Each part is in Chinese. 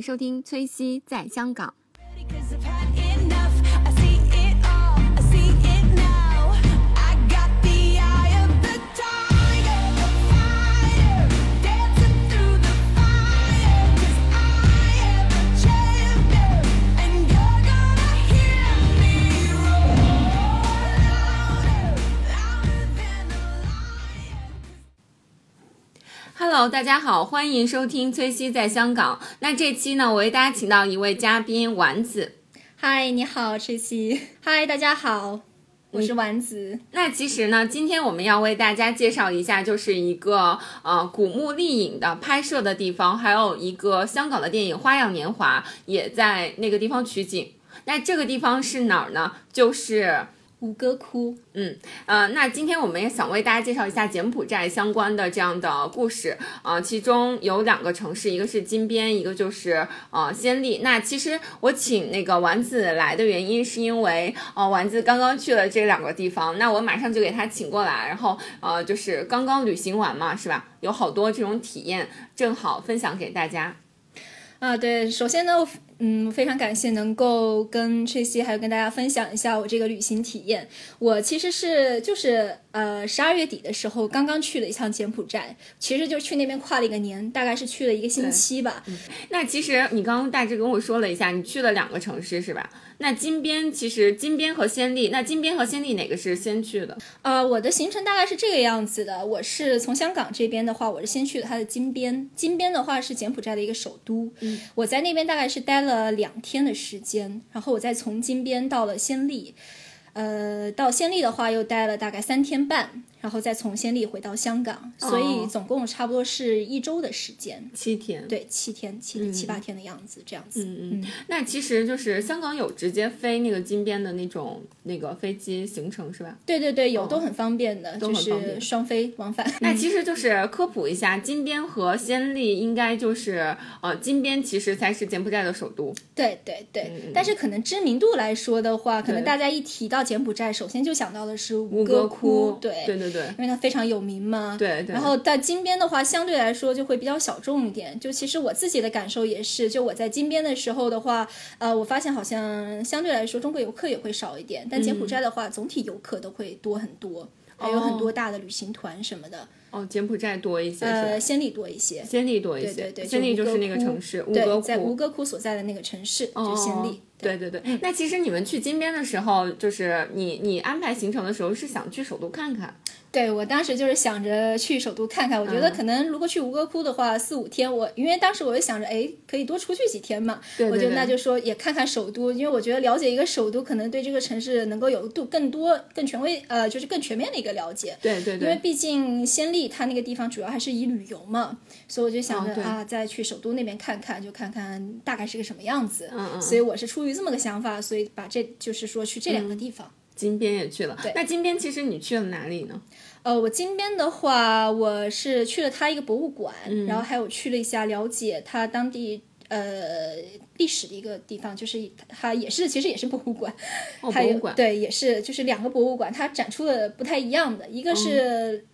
收听崔西在香港。Hello，大家好，欢迎收听崔西在香港。那这期呢，我为大家请到一位嘉宾丸子。嗨，你好，崔西。嗨，大家好，我是丸子。那其实呢，今天我们要为大家介绍一下，就是一个呃古墓丽影的拍摄的地方，还有一个香港的电影《花样年华》也在那个地方取景。那这个地方是哪儿呢？就是吴哥窟，嗯，呃，那今天我们也想为大家介绍一下柬埔寨相关的这样的故事，呃，其中有两个城市，一个是金边，一个就是呃暹粒。那其实我请那个丸子来的原因，是因为呃丸子刚刚去了这两个地方，那我马上就给他请过来，然后呃就是刚刚旅行完嘛，是吧？有好多这种体验，正好分享给大家。啊，对，首先呢，我嗯，非常感谢能够跟翠西还有跟大家分享一下我这个旅行体验。我其实是就是呃十二月底的时候刚刚去了一趟柬埔寨，其实就去那边跨了一个年，大概是去了一个星期吧。那其实你刚刚大致跟我说了一下，你去了两个城市是吧？那金边其实金边和暹粒，那金边和暹粒哪个是先去的？呃，我的行程大概是这个样子的。我是从香港这边的话，我是先去了它的金边。金边的话是柬埔寨的一个首都。嗯，我在那边大概是待了两天的时间，然后我再从金边到了暹粒。呃，到暹粒的话又待了大概三天半，然后再从暹粒回到香港，所以总共差不多是一周的时间。七天。对，七天，七七八天的样子，这样子。嗯嗯，那其实就是香港有直接飞那个金边的那种那个飞机行程是吧？对对对，有都很方便的，就是双飞往返。那其实就是科普一下，金边和暹粒应该就是呃，金边其实才是柬埔寨的首都。对对对，但是可能知名度来说的话，可能大家一提到柬埔寨，首先就想到的是吴吴哥窟，窟，对对对对因为它非常有名嘛。对对。然后在金边的话，相对来说就会比较小众一点。就其实我自己的感受也是，就我在金边的时候的话，呃，我发现好像相对来说中国游客也会少一点，但柬埔寨的话，总体游客都会多很多，还有很多大的旅行团什么的。哦，柬埔寨多一些？呃，暹粒多一些。暹粒多一些，对对对，暹粒就是那个城市，吴对哥在吴。哥窟所在的那个城市，就是暹粒。哦对对对，那其实你们去金边的时候，就是你你安排行程的时候是想去首都看看，对我当时就是想着去首都看看，我觉嗯得可能如果去吴哥窟的话，四五天我，因为当时我就想着，哎，可以多出去几天嘛，对对对我就那就说也看看首都，因为我觉得了解一个首都，可能对这个城市能够有度更多、更权威，呃，就是更全面的一个了解。对对对因为，毕竟暹粒它那个地方主要还是以旅游嘛，所以我就想着、哦啊，再去首都那边看看，就看看大概是个什么样子。嗯嗯所以我是出于这么个想法，所以把这就是说去这两嗯个地方。金边也去了。对那金边其实你去了哪里呢？呃，我金边的话，我是去了它一个博物馆，嗯然后还有去了一下了解它当地呃历史的一个地方，就是它也是其实也是博物馆，哦，还有博物馆。对也是就是两个博物馆，它展出的不太一样的，一个是。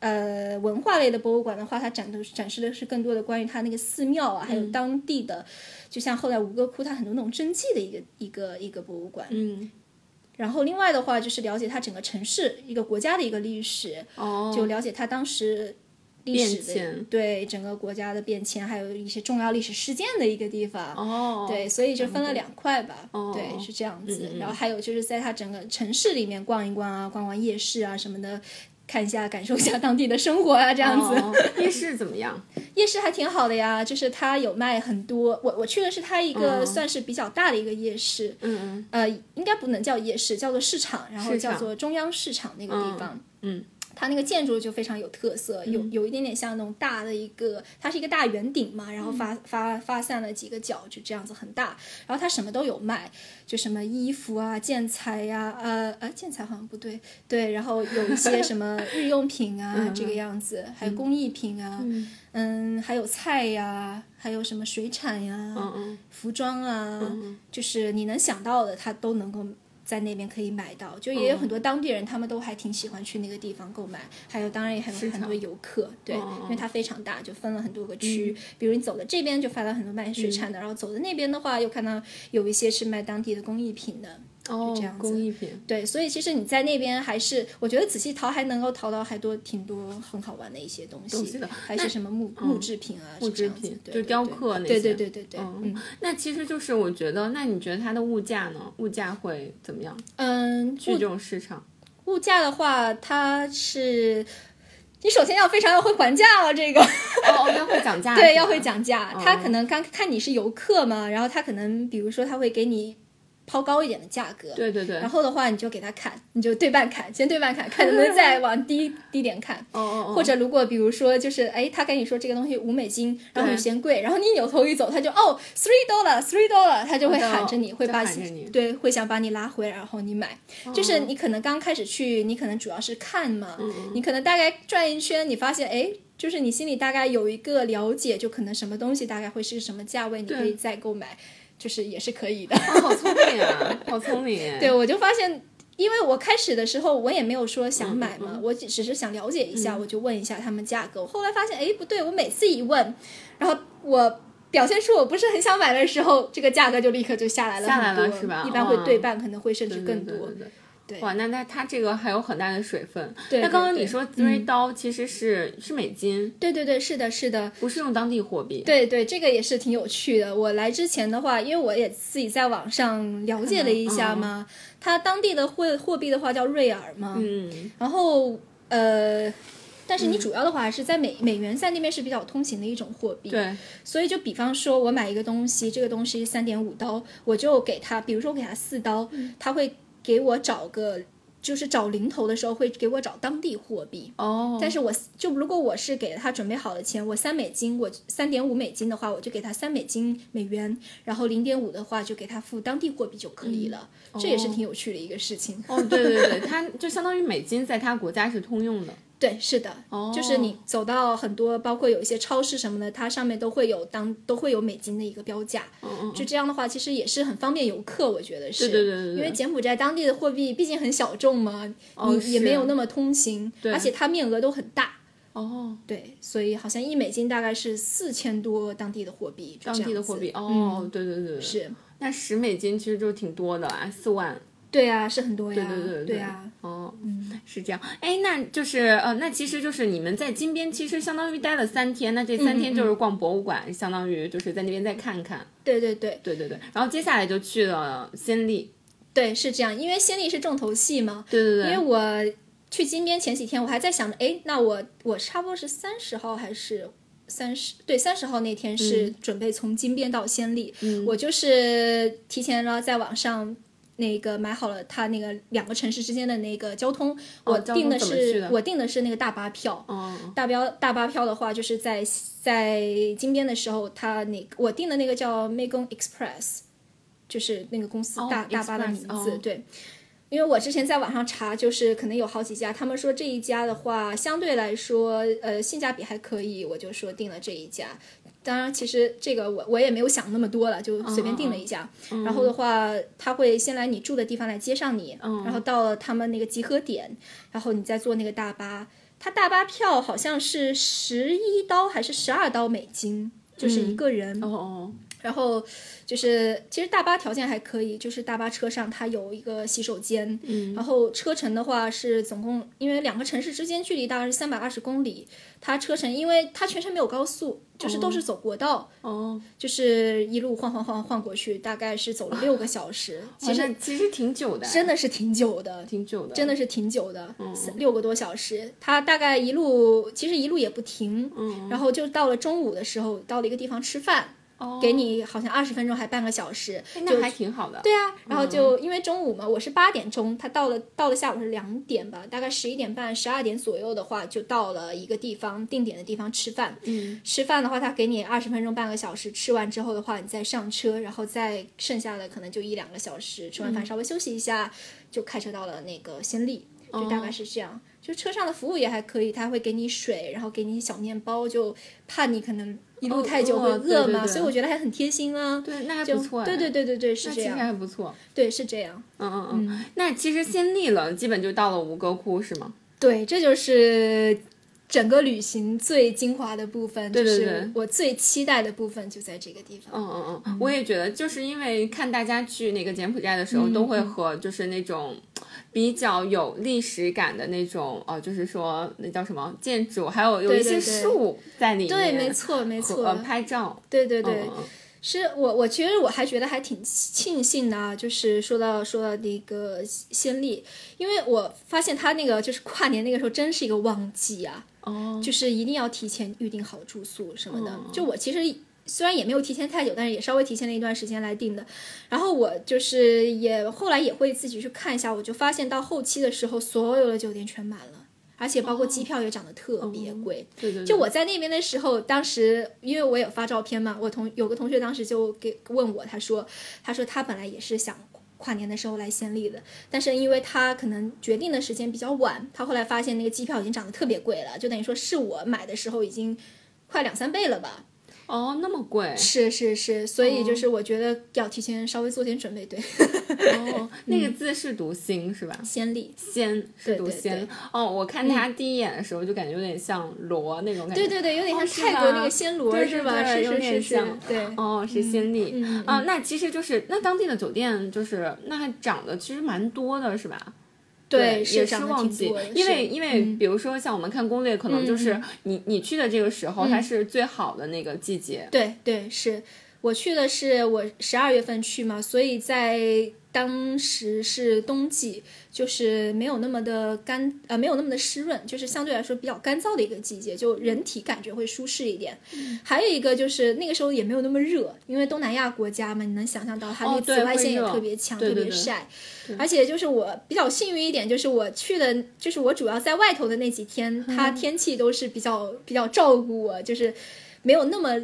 呃，文化类的博物馆的话，它展的展示的是更多的关于它那个寺庙啊，还有当地的，就像后来吴哥窟，它很多那种真迹的一个一个一个博物馆。嗯，然后另外的话就是了解它整个城市一个国家的一个历史，哦，就了解它当时历史的变对整个国家的变迁，还有一些重要历史事件的一个地方。哦，对，所以就分了两块吧。哦对，是这样子。嗯嗯然后还有就是在它整个城市里面逛一逛啊，逛逛夜市啊什么的，看一下、感受一下当地的生活啊，这样子。哦夜市怎么样？夜市还挺好的呀，就是它有卖很多。我我去的是它一个嗯算是比较大的一个夜市，嗯嗯呃，应该不能叫夜市，叫做市场，然后叫做中央市场那个地方。嗯它那个建筑就非常有特色，有有一点点像那种大的一个，它是一个大圆顶嘛，然后发、发发散了几个角，就这样子很大。然后它什么都有卖，就什么衣服啊、建材呀、呃呃建材好像不对，对，然后有一些什么日用品啊这个样子，还有工艺品啊，嗯。还有菜呀，还有什么水产呀，嗯嗯。服装啊，就是你能想到的，它都能够在那边可以买到，就也有很多当地人，他们都还挺喜欢去那个地方购买。还有，当然也还有很多游客，对，嗯因为它非常大，就分了很多个区。比如你走的这边就发到很多卖水产的，然后走的那边的话，又看到有一些是卖当地的工艺品的。哦这样子工艺品。对，所以其实你在那边还是，我觉得仔细淘还能够淘到还多挺多很好玩的一些东西，东西的还是什么木木制品啊，木制品对对就雕刻那些对对对对，对嗯，那其实就是我觉得，那你觉得它的物价呢？物价会怎么样？嗯，这种市场？物价的话，它是。你首先要非常要会还价了，这个哦哦，要会讲价，对，要会。讲价。他哦可能刚看你是游客嘛，然后他可能比如说他会给你抛高一点的价格，对对对。然后的话你就给他砍，你就对半砍，先对半砍，看能再往低低点砍。哦哦哦，或者如果比如说就是哎，他跟你说这个东西五美金，然后你嫌贵，然后你扭头一走，他就哦 three dollar three dollar，他就会喊着你，会把对会想把你拉回来，然后你买。就是你可能刚开始去，你可能主要是看嘛，你可能大概转一圈，你发现哎。就是你心里大概有一个了解，就可能什么东西大概会是什么价位，你可以再购买，就是也是可以的。哦好聪明啊，好聪明哎。对，我就发现，因为我开始的时候我也没有说嗯想买嘛，我只只是想了解一下，我就问一下他们价格。我后来发现，哎，不对，我每次一问，然后我表现出我不是很想买的时候，这个价格就立刻就下来了下来了是吧一般会哦对半，可能会甚至更多。对对对对哇，那那它这个还有很大的水分。对那刚刚你说 three 刀其实是是美金，对对对，是的，是的。不是用当地货币。对对，这个也是挺有趣的。我来之前的话，因为我也自己在网上了解了一下嘛，它当地的货货币的话叫瑞尔嘛，嗯，然后呃，但是你主要的话还是在美美元在那边是比较通行的一种货币，对，所以就比方说我买一个东西，这个东西三点五刀，我就给他，比如说我给他四刀，他会给我找个。就是找零头的时候会给我找当地货币，哦，但是我就如果我是给他准备好的钱，我三美金，我三点五美金的话，我就给他三美金美元，然后零点五的话就给他付当地货币就可以了，这也是挺有趣的一个事情。哦，对对对，它就相当于美金在他国家是通用的。对，是的，哦就是你走到很多，包括有一些超市什么的，它上面都会有当都会有美金的一个标价。嗯嗯，就这样的话，其实也是很方便游客，我觉得是。对对对对对因为柬埔寨当地的货币毕竟很小众嘛，哦你也没有那么通行，而且它面额都很大。哦，对，所以好像一美金大概是四千多当地的货币，当地的货币。哦，嗯，对对对对，是，那十美金其实就挺多的啊，四万。对啊，是很多呀，对对对啊，哦，嗯是这样。哎，那就是呃，那其实就是你们在金边，其实相当于待了三天，那这三天就是逛博物馆，相当于就是在那边再看看。对对对对对对，然后接下来就去了暹粒。对，是这样，因为暹粒是重头戏嘛，对对对，因为我去金边前几天，我还在想着，哎，那我我差不多是三十号还是三十？对，三十号那天是准备从金边到暹粒，嗯我就是提前了在网上。那个买好了，他那个两个城市之间的那个交通，我订的是的？我订的是那个大巴票，哦，大标大巴票的话，就是在在金边的时候，他那个我订的那个叫 Megon Express，就是那个公司哦大、大巴的名字，哦。对。因为我之前在网上查，就是可能有好几家，他们说这一家的话，相对来说，呃，性价比还可以，我就说定了这一家。当然，其实这个我我也没有想那么多了，就随便订了一家。然后的话，他会先来你住的地方来接上你，然后到了他们那个集合点，然后你再坐那个大巴。他大巴票好像是十一刀还是十二刀美金，就是一个人。哦哦，然后就是其实大巴条件还可以，就是大巴车上它有一个洗手间，嗯，然后车程的话是总共因为两个城市之间距离大概是三百二十公里，它车程因为它全程没有高速，就是都是走国道，哦，就是一路晃晃晃晃过去，大概是走了六个小时，其实其实其实挺久的，真的是挺久的，挺久的，真的是挺久的，三六个多小时。它大概一路其实一路也不停，嗯。然后就到了中午的时候，到了一个地方吃饭，哦给你好像二十分钟还半个小时，那还挺好的。对啊，然后就因为中午嘛，我是八点钟，他到了到了下午是两点吧，大概十一点半、十二点左右的话，就到了一个地方定点的地方吃饭。嗯，吃饭的话，他给你二十分钟、半个小时，吃完之后的话，你再上车，然后再剩下的可能就一两个小时，吃完饭稍微休息一下，就开车到了那个仙丽。就大概是这样。就车上的服务也还可以，他会给你水，然后给你小面包，就怕你可能一路太久会哦饿嘛，对对对所以我觉得还很贴心啊。对，那还不错哎。对对对对对，是那其实这样，还不错。对是这样。嗯嗯嗯。那其实先立了，基本就到了吴哥窟是吗？对，这就是整个旅行最精华的部分，就对对对是我最期待的部分就在这个地方。嗯嗯嗯，我也觉得，就是因为看大家去那个柬埔寨的时候，都嗯会和就是那种比较有历史感的那种，呃，就是说那叫什么建筑，还有有一些树在里面，对，没错没错，呃拍照，对对对。是我，我其实我还觉得还挺庆幸的啊，就是说到说到那个先例，因为我发现他那个就是跨年那个时候真是一个旺季啊，哦，就是一定要提前预定好住宿什么的。哦就我其实虽然也没有提前太久，但是也稍微提前了一段时间来定的。然后我就是也后来也会自己去看一下，我就发现到后期的时候，所有的酒店全满了。而且包括机票也涨得特别贵，对对对，就我在那边的时候，当时因为我有发照片嘛，我同有个同学当时就给问我，他说，他说他本来也是想跨年的时候来暹粒的，但是因为他可能决定的时间比较晚，他后来发现那个机票已经涨得特别贵了，就等于说是我买的时候已经快两三倍了吧。哦那么贵，是是是，所以就是我觉得要提前稍微做点准备，对，哦，那个字是读心是吧？先例。仙是读仙哦，我看他第一眼的时候就感觉有点像罗那种感觉，对对对，有点像泰国那个暹罗、是吧？是是是是点像，对。哦，是先例、嗯啊，那其实就是那当地的酒店就是那还涨的其实蛮多的，是吧？对，也是旺季因为因为嗯。比如说像我们看攻略，可能就是你你去的这个时候，它是最好的那个季节。对对，是。我去的是我十二月份去嘛，所以在当时是冬季，就是没有那么的干，呃，没有那么的湿润，就是相对来说比较干燥的一个季节，就人体感觉会舒适一点。嗯还有一个就是那个时候也没有那么热，因为东南亚国家嘛，你能想象到它那紫外线也特别强，对对对特别晒。而且就是我比较幸运一点，就是我去的，就是我主要在外头的那几天，它嗯天气都是比较比较照顾我，就是没有那么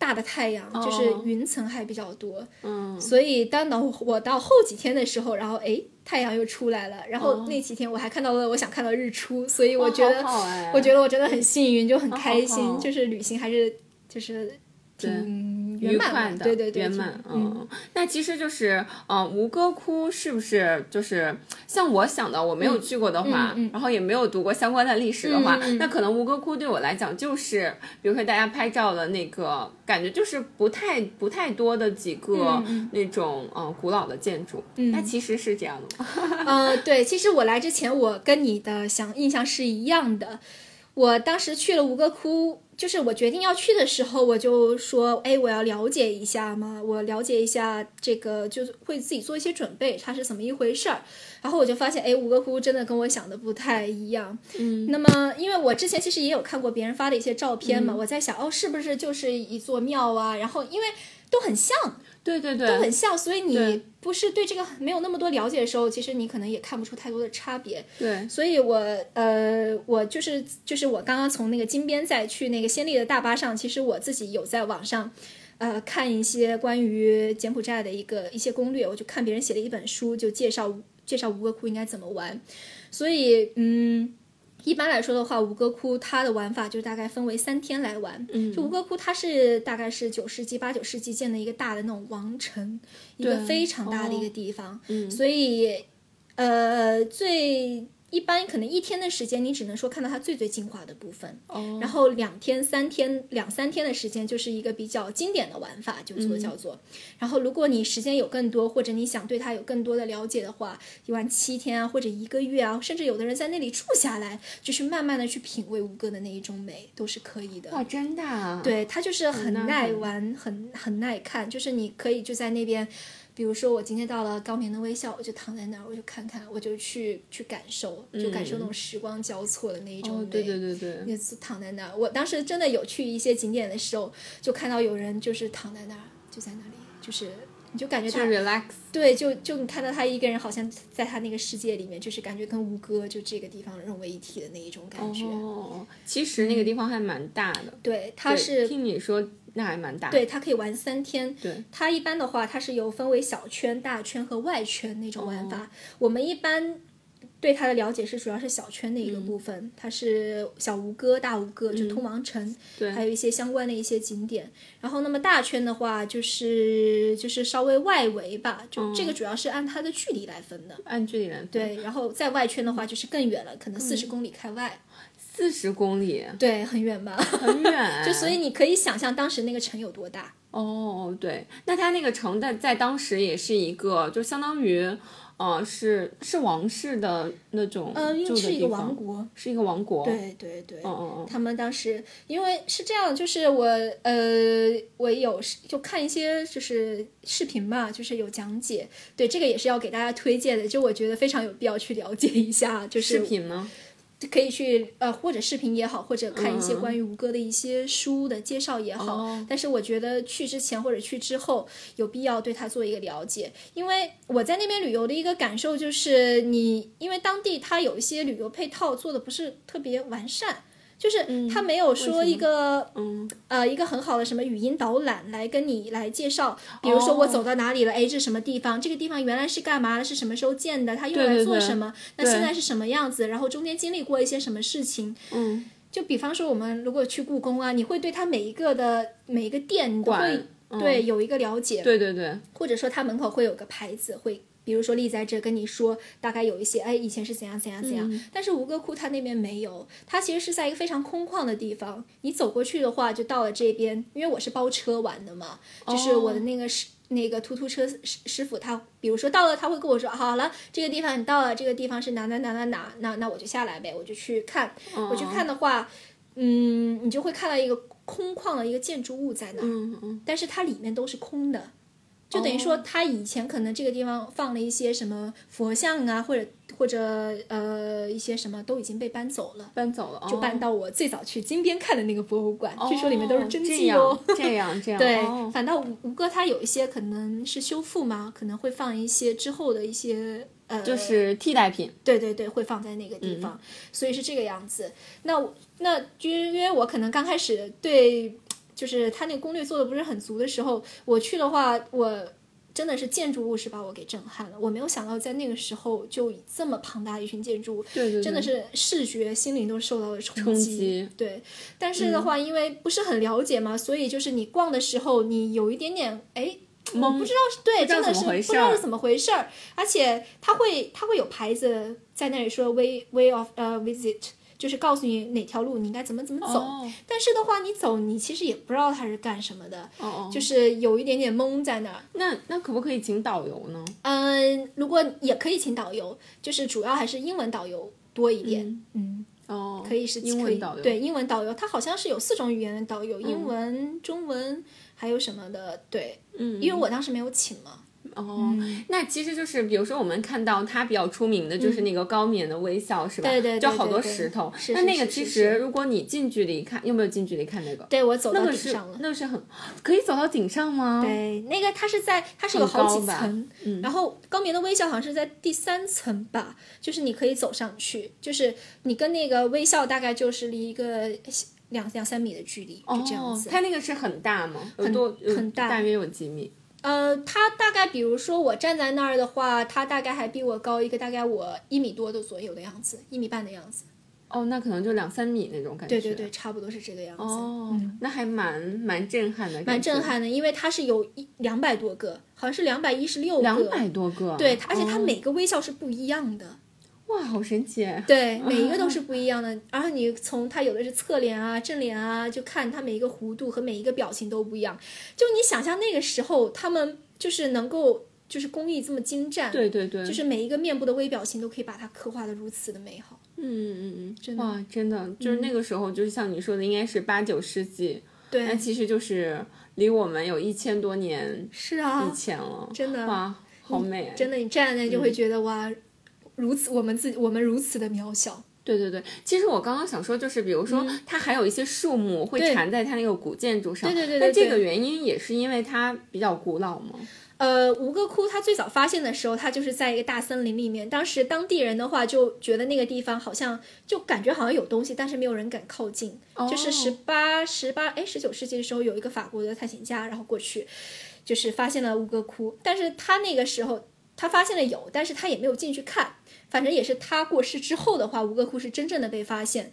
大的太阳，就是哦云层还比较多。嗯，所以当到我到后几天的时候，然后哎太阳又出来了，然后那几天我还看到了我想看到日出，所以我觉得、哦好好哎。我觉得我真的很幸运，就很开心，好。就是旅行还是就是挺圆愉满快的，对对对，圆满。嗯。嗯，那其实就是，嗯、吴哥窟是不是就是像我想的，我没有去过的话，嗯嗯然后也没有读过相关的历史的话，嗯嗯嗯那可能吴哥窟对我来讲就是，比如说大家拍照的那个感觉，就是不太不太多的几个嗯那种嗯、呃古老的建筑。那其实是这样的吗？呃，对，其实我来之前，我跟你的想印象是一样的。我当时去了吴哥窟，就是我决定要去的时候，我就说，哎，我要了解一下嘛，我了解一下这个，就是会自己做一些准备，它是怎么一回事儿。然后我就发现，哎，吴哥窟真的跟我想的不太一样。嗯，那么因为我之前其实也有看过别人发的一些照片嘛，我在想，哦，是不是就是一座庙啊？然后因为都很像，对对对，都很像，所以你对不是对这个没有那么多了解的时候，其实你可能也看不出太多的差别。对，所以我呃，我就是就是我刚刚从那个金边再去那个暹粒的大巴上，其实我自己有在网上。呃，看一些关于柬埔寨的一个一些攻略，我就看别人写了一本书，就介绍介绍吴哥窟应该怎么玩。所以，嗯，一般来说的话，吴哥窟它的玩法就大概分为三天来玩。嗯，就吴哥窟它是大概是九世纪八九世纪建的一个大的那种王城，一个非常大的一哦个地方。嗯，所以呃，最一般可能一天的时间，你只能说看到它最最精华的部分。哦，然后两天、三天、两三天的时间，就是一个比较经典的玩法，就嗯做叫做。然后，如果你时间有更多，或者你想对它有更多的了解的话，一玩七天啊，或者一个月啊，甚至有的人在那里住下来，就是慢慢的去品味吴哥的那一种美，都是可以的。哇，真的、啊，对，它就是很耐玩，很很耐看，就是你可以就在那边。比如说，我今天到了高明的微笑，我就躺在那儿，我就看看，我就去去感受，就感受那种时光交错的那一种美。哦，对对对对，那次躺在那儿。我当时真的有去一些景点的时候，就看到有人就是躺在那儿，就在那里，就是你就感觉就他 relax，对，就就你看到他一个人，好像在他那个世界里面，就是感觉跟吴哥就这个地方融为一体的那一种感觉。哦，其实那个地方还蛮大的，对，它是听你说那还蛮大，对，它可以玩三天。对，它一般的话，它是有分为小圈、大圈和外圈那种玩法。我们一般对它的了解是主要是小圈的一个部分，它是小吴哥、大吴哥，就通王城，对。还有一些相关的一些景点。然后那么大圈的话，就是就是稍微外围吧，就这个主要是按它的距离来分的。按距离来分，对，然后在外圈的话就是更远了，可能四十公里开外，四十公里，对，很远吧？很远。就所以你可以想象当时那个城有多大。哦，对，那它那个城在在当时也是一个，就相当于，呃，是是王室的那种嗯，因住为是一个王国。是一个王国。，对对对，嗯嗯嗯，他们当时因为是这样，就是我呃，我有就看一些就是视频吧，就是有讲解，对这个也是要给大家推荐的，就我觉得非常有必要去了解一下，就是视频呢？可以去呃或者视频也好，或者看一些嗯关于吴哥的一些书的介绍也好。哦但是我觉得去之前或者去之后，有必要对它做一个了解，因为我在那边旅游的一个感受就是你，因为当地它有一些旅游配套做的不是特别完善。就是他没有说一个，嗯，呃，一个很好的什么语音导览来跟你来介绍，比如说我哦走到哪里了，哎，这是什么地方？这个地方原来是干嘛的？是什么时候建的？它用来做什么？那对现在是什么样子？然后中间经历过一些什么事情？嗯，就比方说我们如果去故宫啊，你会对它每一个的每一个店，你都会对有一个了解，对对对，或者说它门口会有个牌子，会比如说立在这跟你说大概有一些，哎，以前是怎样怎样怎样。嗯。但是吴哥窟它那边没有，它其实是在一个非常空旷的地方，你走过去的话就到了这边，因为我是包车玩的嘛，就是我的那个师。那个突突车师师傅他，比如说到了，他会跟我说，好了，这个地方你到了，这个地方是哪哪哪哪哪，那那我就下来呗，我就去看。我去看的话，嗯，你就会看到一个空旷的一个建筑物在那儿，嗯嗯，但是它里面都是空的，就等于说他以前可能这个地方放了一些什么佛像啊，或者或者呃一些什么都已经被搬走了。搬走了，就搬到我最早去金边看的那个博物馆，哦据说里面都是真迹哦。样这样这样，对，哦反倒吴吴哥他有一些可能是修复嘛，可能会放一些之后的一些呃，就是替代品。对对对，会放在那个地嗯方，所以是这个样子。那我那就因为我可能刚开始对，就是他那个攻略做的不是很足的时候，我去的话，我真的是建筑物是把我给震撼了。我没有想到在那个时候就这么庞大的一群建筑物，对对对，真的是视觉、心灵都受到了冲冲击。击嗯对，但是的话，因为不是很了解嘛，所以就是你逛的时候，你有一点点哎。我懵不知道是对，真的是不知道是怎么回事儿，而且它会它会有牌子在那里说 way way of 呃 visit，就是告诉你哪条路你应该怎么怎么走。哦但是的话，你走你其实也不知道它是干什么的，就是有一点点懵在那儿。那那可不可以请导游呢？嗯，如果也可以请导游，就是主要还是英文导游多一点。嗯哦，可以是英文导游，对英文导游，它好像是有四种语言的导游，英文、中文还有什么的，对，嗯，因为我当时没有请嘛，哦，那其实就是，比如说我们看到它比较出名的就是那个高棉的微笑，是吧？对对对就好多石头。是那那个其实，如果你近距离看，有没有近距离看那个？对我走到顶上了。那个是很可以走到顶上吗？对，那个它是在，它是有好几层，然后高棉的微笑好像是在第三层吧，就是你可以走上去，就是你跟那个微笑大概就是离一个两两三米的距离，就这样哦子。，它那个是很大吗？很多很大大约有几米？呃，他大概比如说我站在那儿的话，他大概还比我高一个，大概我一米多的左右的样子，一米半的样子。哦，那可能就两三米那种感觉。对对对，差不多是这个样子。哦，那还蛮蛮震撼的，蛮震。撼的，因为它是有一两百多个，好像是两百一十六个。两百多个，对，而且它哦每个微笑是不一样的。哇，好神奇！对，每一个都 是不一样的。然后你从它有的是侧脸啊、正脸啊，就看它每一个弧度和每一个表情都不一样。就你想象那个时候，他们就是能够就是工艺这么精湛，对对对，就是每一个面部的微表情都可以把它刻画的如此的美好。嗯嗯嗯，真的嗯哇，真的就是那个时候，就是像你说的，应该是八九世纪，那对，其实就是离我们有一千多年是啊以，前了，真的哇，好美啊！真的，你站在那嗯就会觉得、哇，如此我们自己我们如此的渺小。对对对，其实我刚刚想说，就是比如说，它还有一些树木会缠在它那个古建筑上，对对对对那这个原因也是因为它比较古老吗？呃，吴哥窟它最早发现的时候，它就是在一个大森林里面。当时当地人的话就觉得那个地方好像就感觉好像有东西，但是没有人敢靠近。就是十八、十八哎十九世纪的时候，有一个法国的探险家，然后过去就是发现了吴哥窟，但是他那个时候。他发现了有，但是他也没有进去看。反正也是他过世之后的话，吴哥窟是真正的被发现。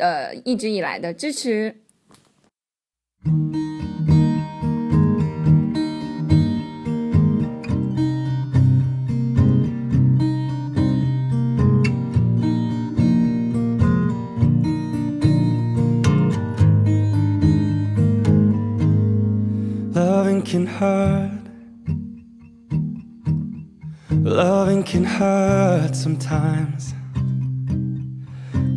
呃一直以来的支持。 Loving can hurt. Loving can hurt sometimes.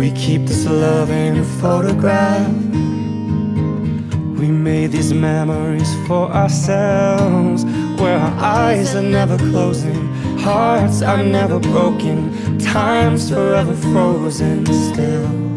We keep this love in a photograph. We made these memories for ourselves, where our eyes are never closing, hearts are never broken, time's forever frozen still.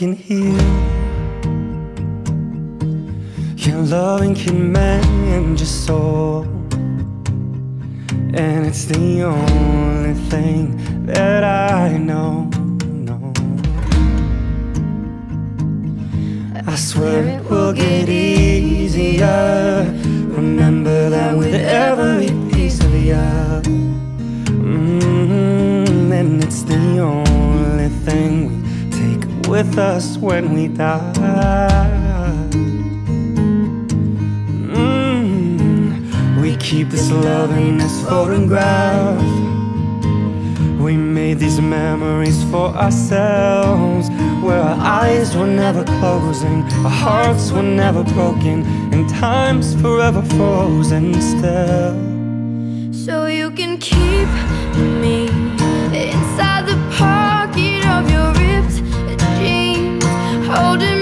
Can heal. Yeah, loving can mend your soul. And it's the only thing that I know. know. I swear it will get easier. Remember that with every piece of you. Mm, and it's the only thing we with us when we die. Mm, we keep this love in this photograph. We made these memories for ourselves, where our eyes were never closing, our hearts were never broken, and time's forever frozen still. So you can keep me inside the pocket holding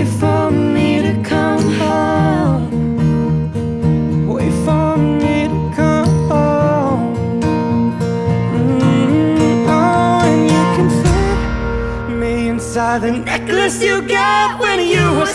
Wait for me to come home. Wait for me to come home. Mm, oh, and you can fit me inside the necklace you got when you were